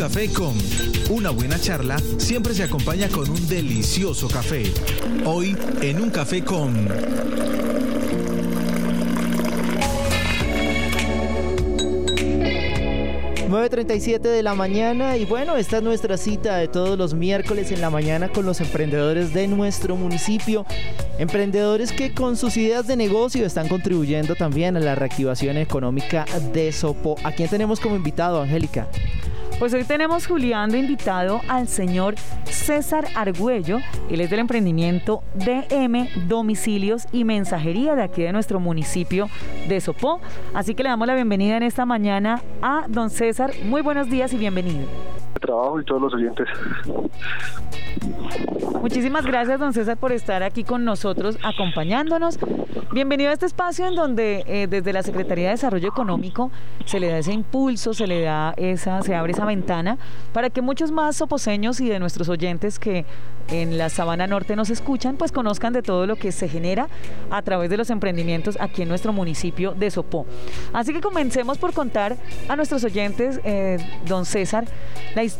café con una buena charla siempre se acompaña con un delicioso café. Hoy en un café con... 9.37 de la mañana y bueno, esta es nuestra cita de todos los miércoles en la mañana con los emprendedores de nuestro municipio. Emprendedores que con sus ideas de negocio están contribuyendo también a la reactivación económica de Sopo. ¿A quién tenemos como invitado, Angélica? Pues hoy tenemos Julián de invitado al señor César Argüello. Él es del emprendimiento DM Domicilios y Mensajería de aquí de nuestro municipio de Sopó. Así que le damos la bienvenida en esta mañana a don César. Muy buenos días y bienvenido. Y todos los oyentes. Muchísimas gracias, don César, por estar aquí con nosotros, acompañándonos. Bienvenido a este espacio en donde eh, desde la Secretaría de Desarrollo Económico se le da ese impulso, se le da esa, se abre esa ventana para que muchos más soposeños y de nuestros oyentes que en la Sabana Norte nos escuchan, pues conozcan de todo lo que se genera a través de los emprendimientos aquí en nuestro municipio de Sopó. Así que comencemos por contar a nuestros oyentes, eh, don César, la historia,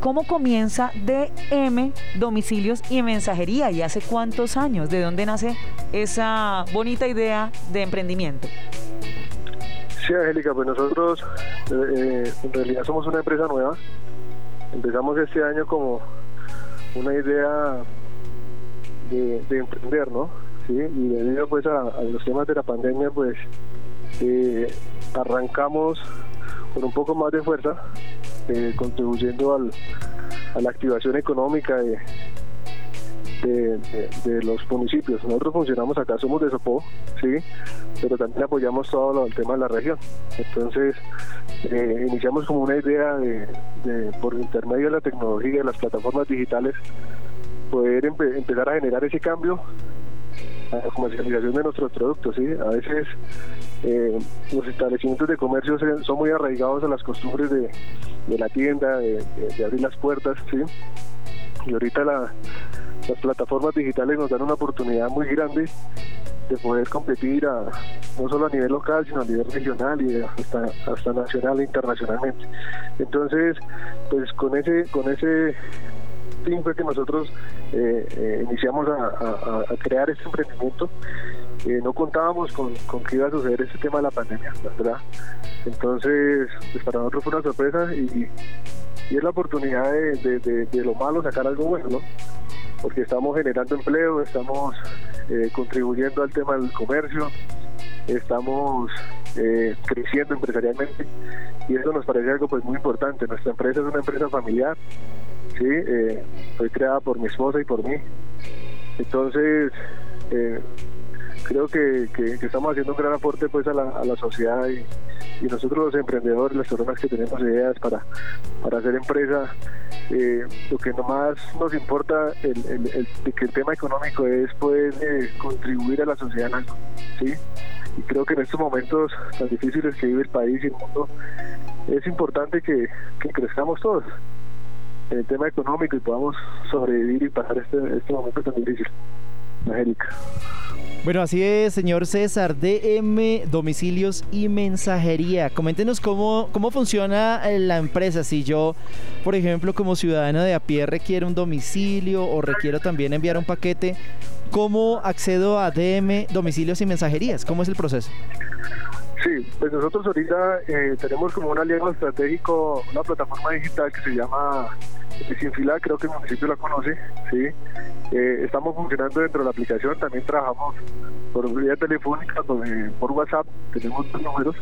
cómo comienza DM Domicilios y Mensajería y hace cuántos años, de dónde nace esa bonita idea de emprendimiento. Sí, Angélica, pues nosotros eh, eh, en realidad somos una empresa nueva. Empezamos este año como una idea de, emprender, ¿no? Sí, y debido pues a, los temas de la pandemia, pues eh, arrancamos con un poco más de fuerza, contribuyendo al, a la activación económica de, de, los municipios. Nosotros funcionamos acá, somos de Sopó, sí, pero también apoyamos todo el tema de la región. Entonces, eh, iniciamos como una idea de, por intermedio de la tecnología, de las plataformas digitales, poder empezar a generar ese cambio a la comercialización de nuestros productos. ¿sí? A veces eh, los establecimientos de comercio son muy arraigados a las costumbres de, la tienda, de, abrir las puertas. ¿sí? Y ahorita la, las plataformas digitales nos dan una oportunidad muy grande de poder competir no solo a nivel local, sino a nivel regional y hasta, hasta nacional e internacionalmente. Entonces, pues con ese, con ese fin fue que nosotros eh, eh, iniciamos a, crear este emprendimiento. Eh, no contábamos con, que iba a suceder este tema de la pandemia, ¿verdad? Entonces, pues para nosotros fue una sorpresa y, es la oportunidad de, de lo malo sacar algo bueno, ¿no? porque estamos generando empleo, estamos contribuyendo al tema del comercio, estamos creciendo empresarialmente y eso nos parece algo pues muy importante. Nuestra empresa es una empresa familiar, sí, eh, fue creada por mi esposa y por mí. Entonces, creo que, estamos haciendo un gran aporte pues a la, sociedad y, nosotros los emprendedores, las personas que tenemos ideas para, para hacer empresa, eh, lo que nomás nos importa el, que el tema económico es poder eh, contribuir a la sociedad en algo, ¿sí? Y creo que en estos momentos tan difíciles que vive el país y el mundo, es importante que, crezcamos todos en el tema económico y podamos sobrevivir y pasar este, este momento tan difícil. Angélica. Bueno, así es, señor César, DM, domicilios y mensajería. Coméntenos cómo, cómo funciona eh, la empresa. Si yo, por ejemplo, como ciudadano de a pie requiero un domicilio o requiero también enviar un paquete, ¿cómo accedo a DM, domicilios y mensajerías? ¿Cómo es el proceso? Sí, pues nosotros ahorita eh, tenemos como un aliado estratégico, una plataforma digital que se llama sin fila creo que el municipio la conoce, sí. Eh, estamos funcionando dentro de la aplicación, también trabajamos por vía telefónica, por WhatsApp, tenemos dos números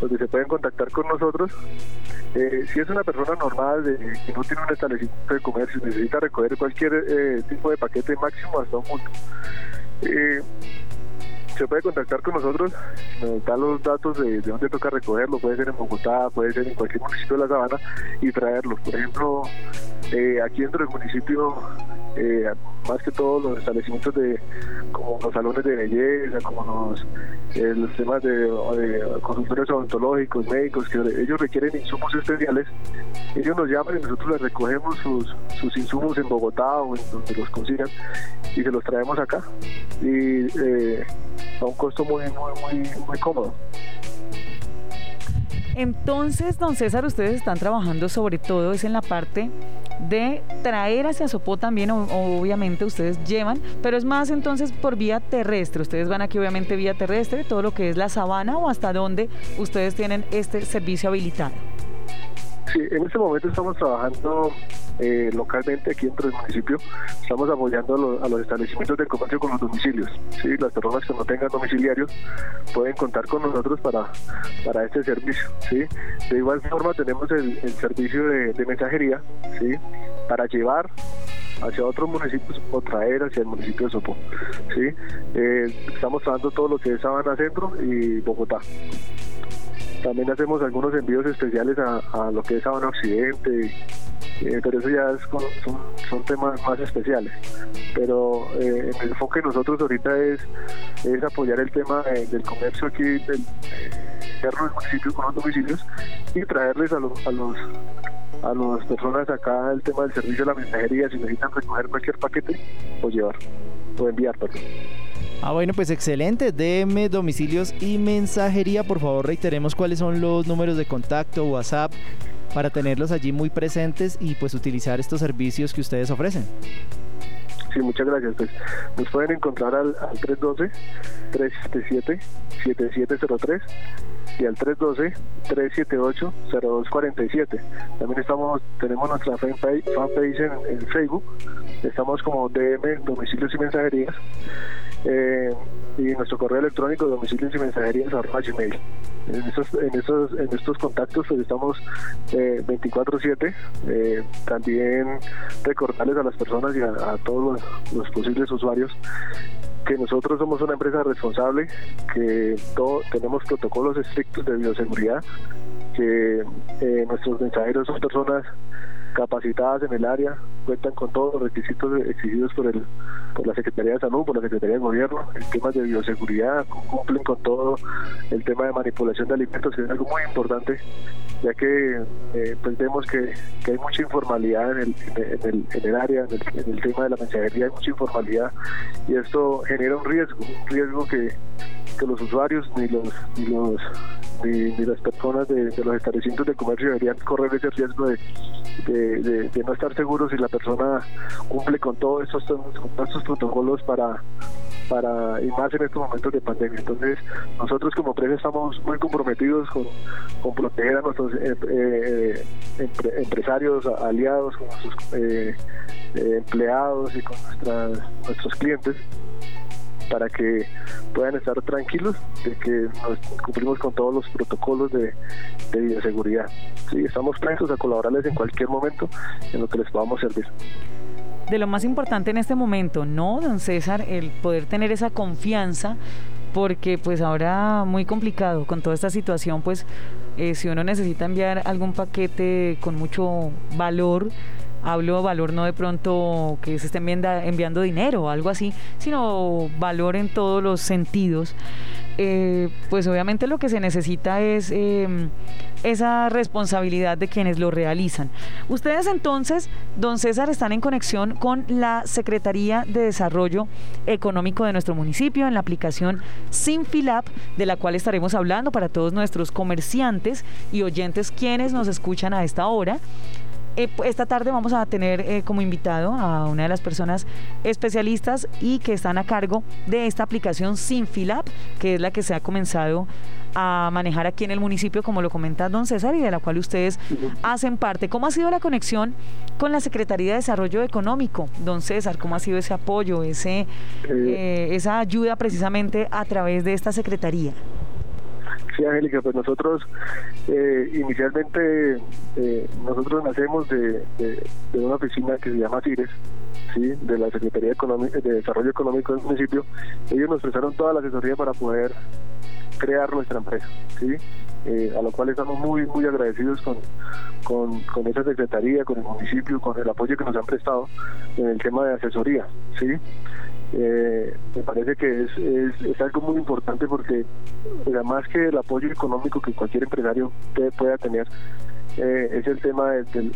donde se pueden contactar con nosotros. Eh, si es una persona normal que no tiene un establecimiento de comercio, necesita recoger cualquier eh, tipo de paquete máximo hasta un punto se puede contactar con nosotros, nos da los datos de, de, dónde toca recogerlo, puede ser en Bogotá, puede ser en cualquier municipio de la Sabana y traerlo. Por ejemplo, eh, aquí dentro del municipio, eh, más que todos los establecimientos de como los salones de belleza, como los, eh, los temas de, de consultorios odontológicos, médicos, que ellos requieren insumos especiales, ellos nos llaman y nosotros les recogemos sus, sus insumos en Bogotá o en donde los consigan y se los traemos acá. Y a un costo muy, muy, muy, muy cómodo. Entonces, don César, ustedes están trabajando sobre todo es en la parte de traer hacia Sopó también, obviamente ustedes llevan, pero es más entonces por vía terrestre. Ustedes van aquí obviamente vía terrestre, todo lo que es la sabana o hasta dónde ustedes tienen este servicio habilitado. Sí, en este momento estamos trabajando eh, localmente aquí dentro del municipio. Estamos apoyando a los, establecimientos de comercio con los domicilios. ¿sí? Las personas que no tengan domiciliarios pueden contar con nosotros para, para este servicio. ¿sí? De igual forma tenemos el, servicio de, mensajería ¿sí? para llevar hacia otros municipios o traer hacia el municipio de Sopo. ¿sí? Eh, estamos trabajando todo lo que es Sabana Centro y Bogotá. También hacemos algunos envíos especiales a, lo que es Sabana Occidente, eh, pero eso ya son, temas más especiales. Pero eh, el enfoque de nosotros ahorita es, es apoyar el tema del comercio aquí del interno municipio con los domicilios y traerles a los, a los a las personas acá el tema del servicio de la mensajería si necesitan recoger cualquier paquete o llevar o enviar perdón. Ah, bueno, pues excelente. DM, domicilios y mensajería. Por favor, reiteremos cuáles son los números de contacto, WhatsApp, para tenerlos allí muy presentes y pues utilizar estos servicios que ustedes ofrecen. Sí, muchas gracias. Pues nos pueden encontrar al, 312-377-7703 y al 312-378-0247. También estamos, tenemos nuestra fanpage, en, en Facebook. Estamos como DM, domicilios y mensajerías. Eh, y nuestro correo electrónico domicilios y mensajerías arroba gmail. En estos, en estos, en estos contactos pues estamos eh, 24/7. Eh, también recordarles a las personas y a, todos los, posibles usuarios que nosotros somos una empresa responsable, que todo, tenemos protocolos estrictos de bioseguridad, que eh, nuestros mensajeros son personas capacitadas en el área, cuentan con todos los requisitos exigidos por el por la Secretaría de Salud, por la Secretaría de Gobierno, el tema de bioseguridad, cumplen con todo el tema de manipulación de alimentos, que es algo muy importante, ya que eh, pues vemos que, hay mucha informalidad en el, en el, en el área, en el, tema de la mensajería, hay mucha informalidad y esto genera un riesgo, un riesgo que, que los usuarios ni los, ni los ni, las personas de, los establecimientos de comercio deberían correr ese riesgo de, de, no estar seguros si la persona cumple con todos estos, con estos protocolos para para y más en estos momentos de pandemia. Entonces, nosotros como empresa estamos muy comprometidos con, con proteger a nuestros eh, eh, empresarios, aliados, con nuestros eh, empleados y con nuestras, nuestros clientes para que puedan estar tranquilos de que cumplimos con todos los protocolos de, de bioseguridad. Sí, estamos prestos a colaborarles en cualquier momento en lo que les podamos servir de lo más importante en este momento, ¿no, don César? El poder tener esa confianza, porque pues ahora muy complicado con toda esta situación, pues eh, si uno necesita enviar algún paquete con mucho valor, hablo valor no de pronto que se esté enviando dinero o algo así, sino valor en todos los sentidos. Eh, pues obviamente lo que se necesita es em, esa responsabilidad de quienes lo realizan. Ustedes entonces, don César, están en conexión con la Secretaría de Desarrollo Económico de nuestro municipio en la aplicación Sinfilap, de la cual estaremos hablando para todos nuestros comerciantes y oyentes quienes nos escuchan a esta hora. Eh, esta tarde vamos a tener eh, como invitado a una de las personas especialistas y que están a cargo de esta aplicación Sinfilab, que es la que se ha comenzado a manejar aquí en el municipio, como lo comenta don César, y de la cual ustedes hacen parte. ¿Cómo ha sido la conexión con la Secretaría de Desarrollo Económico, don César? ¿Cómo ha sido ese apoyo, ese, eh, esa ayuda precisamente a través de esta Secretaría? Sí, Angélica, pues nosotros eh, inicialmente eh, nosotros nacemos de, una oficina que se llama CIRES, ¿sí? de la Secretaría de Desarrollo Económico del municipio. Ellos nos prestaron toda la asesoría para poder crear nuestra empresa, ¿sí? Eh, a lo cual estamos muy muy agradecidos con, con, con, esa secretaría, con el municipio, con el apoyo que nos han prestado en el tema de asesoría, ¿sí? Eh, me parece que es, es, algo muy importante porque además que el apoyo económico que cualquier empresario pueda tener, eh, es el tema del,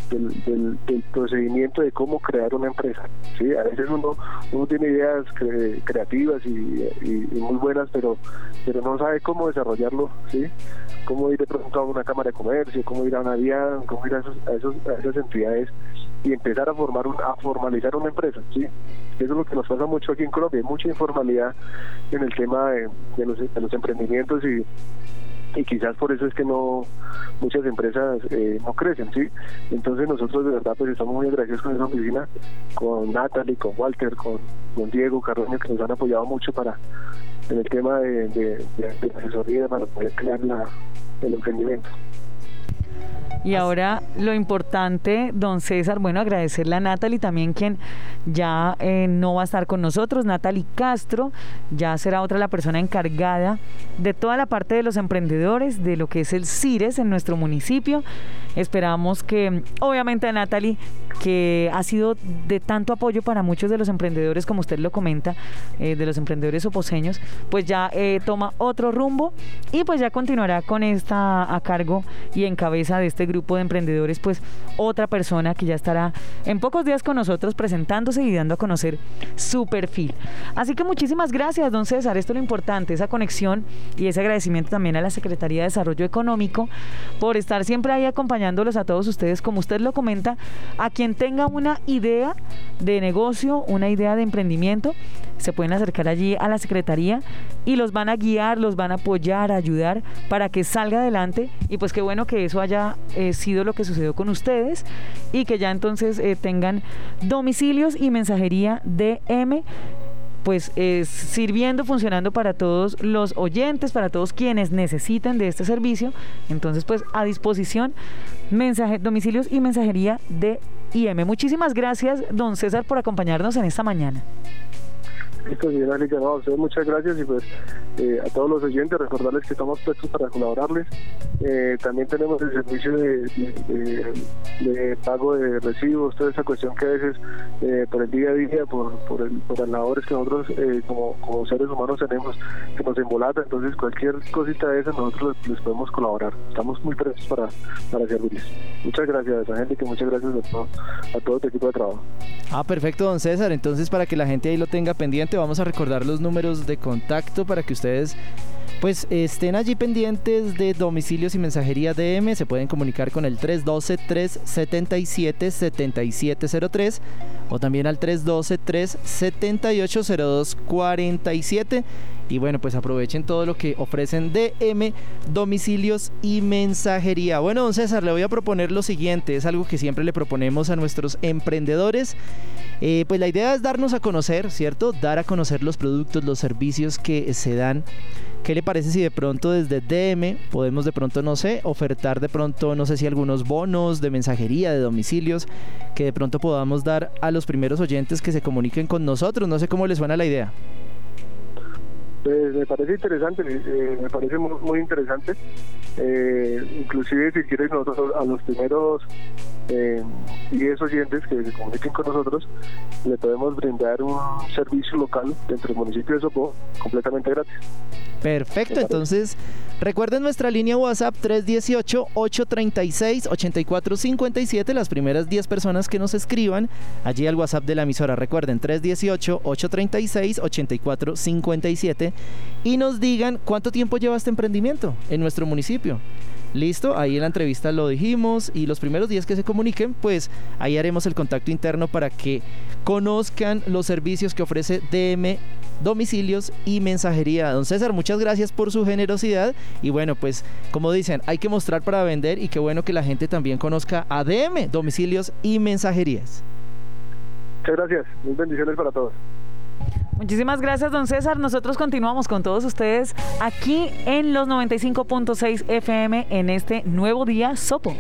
procedimiento de cómo crear una empresa. ¿sí? A veces uno, uno tiene ideas creativas y, muy buenas, pero, pero no sabe cómo desarrollarlo, ¿sí? cómo ir de pronto a una cámara de comercio, cómo ir a una vía, cómo ir a, esos, a, esas entidades y empezar a formar un, a formalizar una empresa. ¿sí? Eso es lo que nos pasa mucho aquí en Colombia, hay mucha informalidad en el tema de, los, emprendimientos y y quizás por eso es que no muchas empresas eh, no crecen, ¿sí? Entonces nosotros de verdad pues estamos muy agradecidos con esa oficina, con Natalie, con Walter, con, Diego Carroño que nos han apoyado mucho para en el tema de, de, asesoría para poder crear el emprendimiento. Y ahora lo importante, don César, bueno, agradecerle a Natalie también quien ya eh, no va a estar con nosotros, Natalie Castro, ya será otra la persona encargada de toda la parte de los emprendedores, de lo que es el CIRES en nuestro municipio. Esperamos que, obviamente, a Natalie, que ha sido de tanto apoyo para muchos de los emprendedores, como usted lo comenta, eh, de los emprendedores oposeños, pues ya eh, toma otro rumbo y pues ya continuará con esta a cargo y en cabeza de este grupo grupo de emprendedores, pues otra persona que ya estará en pocos días con nosotros presentándose y dando a conocer su perfil. Así que muchísimas gracias, don César. Esto es lo importante, esa conexión y ese agradecimiento también a la Secretaría de Desarrollo Económico por estar siempre ahí acompañándolos a todos ustedes, como usted lo comenta, a quien tenga una idea de negocio, una idea de emprendimiento, se pueden acercar allí a la Secretaría y los van a guiar, los van a apoyar, a ayudar para que salga adelante y pues qué bueno que eso haya eh, sido lo que sucedió con ustedes y que ya entonces eh, tengan domicilios y mensajería DM pues es sirviendo, funcionando para todos los oyentes, para todos quienes necesiten de este servicio. Entonces, pues a disposición, mensaje, domicilios y mensajería de IM. Muchísimas gracias, don César, por acompañarnos en esta mañana. Listo, no, muchas gracias y pues eh, a todos los oyentes recordarles que estamos prestos para colaborarles. Eh, también tenemos el servicio de, pago de recibos, toda esa cuestión que a veces eh, por el día a día, por, por, el, labores que nosotros como, como, seres humanos tenemos, que nos embolata, entonces cualquier cosita de esa nosotros les, podemos colaborar. Estamos muy prestos para, para servirles. Muchas gracias, que muchas gracias a todo, a todo tu equipo de trabajo. Ah, perfecto, don César. Entonces, para que la gente ahí lo tenga pendiente, vamos a recordar los números de contacto para que ustedes pues estén allí pendientes de domicilios y mensajería DM. Se pueden comunicar con el 312-377-7703 o también al 312-378-0247. Y bueno, pues aprovechen todo lo que ofrecen DM, domicilios y mensajería. Bueno, don César, le voy a proponer lo siguiente. Es algo que siempre le proponemos a nuestros emprendedores. Eh, pues la idea es darnos a conocer, ¿cierto? Dar a conocer los productos, los servicios que se dan. ¿Qué le parece si de pronto desde DM podemos de pronto, no sé, ofertar de pronto, no sé si algunos bonos de mensajería, de domicilios, que de pronto podamos dar a los primeros oyentes que se comuniquen con nosotros? No sé cómo les suena la idea. Pues me parece interesante, eh, me parece muy, interesante. Eh, inclusive si quieres nosotros a los primeros eh, 10 oyentes que se comuniquen con nosotros, le podemos brindar un servicio local dentro del municipio de Sopó completamente gratis. Perfecto, entonces recuerden nuestra línea WhatsApp 318-836-8457, las primeras 10 personas que nos escriban allí al WhatsApp de la emisora. Recuerden 318-836-8457 y nos digan cuánto tiempo lleva este emprendimiento en nuestro municipio. Listo, ahí en la entrevista lo dijimos y los primeros días que se comuniquen, pues ahí haremos el contacto interno para que conozcan los servicios que ofrece DM domicilios y mensajería. Don César, muchas gracias por su generosidad y bueno, pues como dicen, hay que mostrar para vender y qué bueno que la gente también conozca a DM, domicilios y mensajerías. Muchas gracias, muy bendiciones para todos. Muchísimas gracias, don César. Nosotros continuamos con todos ustedes aquí en los 95.6 FM en este nuevo día Sopo.